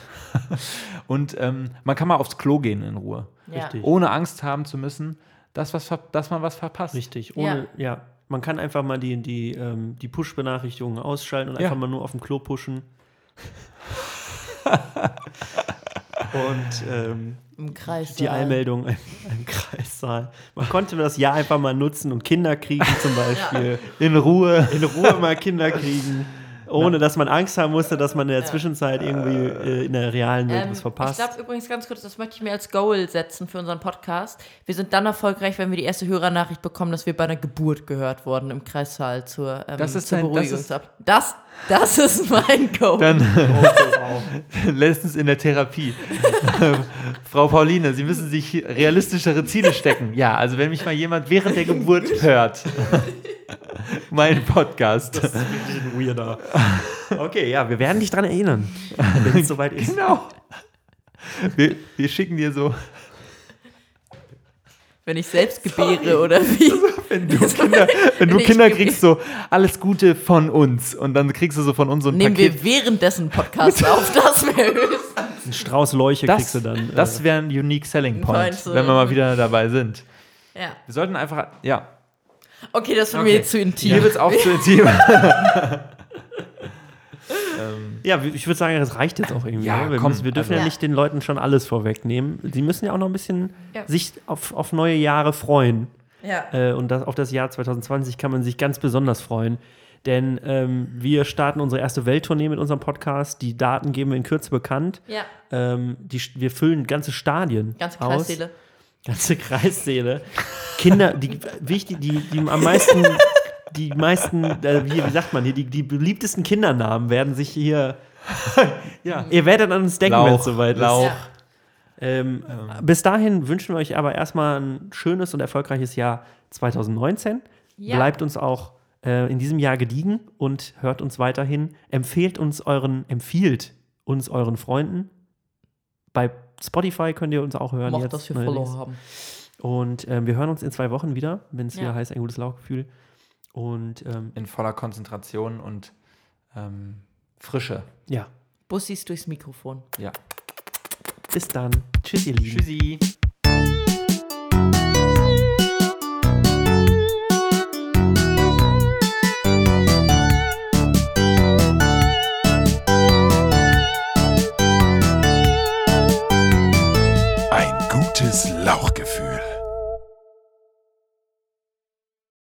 (laughs) und ähm, man kann mal aufs Klo gehen in Ruhe. ja. Richtig. Ohne Angst haben zu müssen, dass, was, dass man was verpasst. Richtig, ohne, ja. Man kann einfach mal die, die, ähm, die Push-Benachrichtigungen ausschalten und Ja. einfach mal nur auf dem Klo pushen. (laughs) und ähm, Im Kreis. die Einmeldung im, im Kreissaal. Man konnte das Jahr einfach mal nutzen und Kinder kriegen zum Beispiel. In Ruhe. In Ruhe mal Kinder kriegen. Ohne dass man Angst haben musste, dass man in der Zwischenzeit irgendwie äh, in der realen Welt Ähm, was ich verpasst. glaube übrigens ganz kurz, das möchte ich mir als Goal setzen für unseren Podcast. Wir sind dann erfolgreich, wenn wir die erste Hörernachricht bekommen, dass wir bei einer Geburt gehört wurden im Kreissaal zur, ähm, Das ist zur dein- das Beruhigungsab- Das, das (laughs) ist mein Goal. Dann (laughs) letztens in der Therapie. (laughs) Frau Pauline, Sie müssen sich realistischere Ziele stecken. Ja, also wenn mich mal jemand während der Geburt hört, (laughs) mein Podcast. Das ist wirklich ein weirder. Okay, ja, wir werden dich dran erinnern, wenn es soweit ist. Genau. Wir, wir schicken dir so, wenn ich selbst gebäre oder wie. (laughs) wenn du Kinder, wenn du Kinder kriegst, so alles Gute von uns. Und dann kriegst du so von uns so ein Nehmen Paket. wir währenddessen Podcast auf, das wäre (laughs) höchst. Ein Strauß Leuche Das, kriegst du dann. äh, das wäre ein unique selling point, Meinst du? wenn wir mal wieder dabei sind. Ja. Wir sollten einfach, ja. Okay, das war Okay. mir jetzt zu intim. Hier wird es auch zu intim. (laughs) Ja, ich würde sagen, das reicht jetzt auch irgendwie. Ja, ne? wir, komm, müssen, wir dürfen also- ja nicht den Leuten schon alles vorwegnehmen. Sie müssen ja auch noch ein bisschen Ja. sich auf, auf neue Jahre freuen. ja. Äh, und das, auf das Jahr 2020 kann man sich ganz besonders freuen. Denn ähm, wir starten unsere erste Welttournee mit unserem Podcast. Die Daten geben wir in Kürze bekannt. ja, Ähm, die, wir füllen ganze Stadien ganze aus. Ganze (laughs) Kreissäle. Kinder, die wichtig, die, die am meisten, die meisten, äh, wie, wie sagt man hier, die, die beliebtesten Kindernamen werden sich hier. (laughs) Ja. Ihr werdet an uns denken, wenn es soweit ist. Lauch. Ja. Ähm, Bis dahin wünschen wir euch aber erstmal ein schönes und erfolgreiches Jahr 2019. Ja. Bleibt uns auch äh, in diesem Jahr gediegen und hört uns weiterhin. Empfehlt uns euren, empfiehlt uns euren Freunden. Bei Spotify könnt ihr uns auch hören. Macht, jetzt dass wir neuerdings. Follow haben. Und ähm, wir hören uns in zwei Wochen wieder, wenn es Ja. wieder heißt, ein gutes Lauchgefühl. Und ähm, In voller Konzentration und ähm, Frische. ja, Bussis durchs Mikrofon. Ja. bis dann. Tschüss, ihr Lieben. Tschüssi.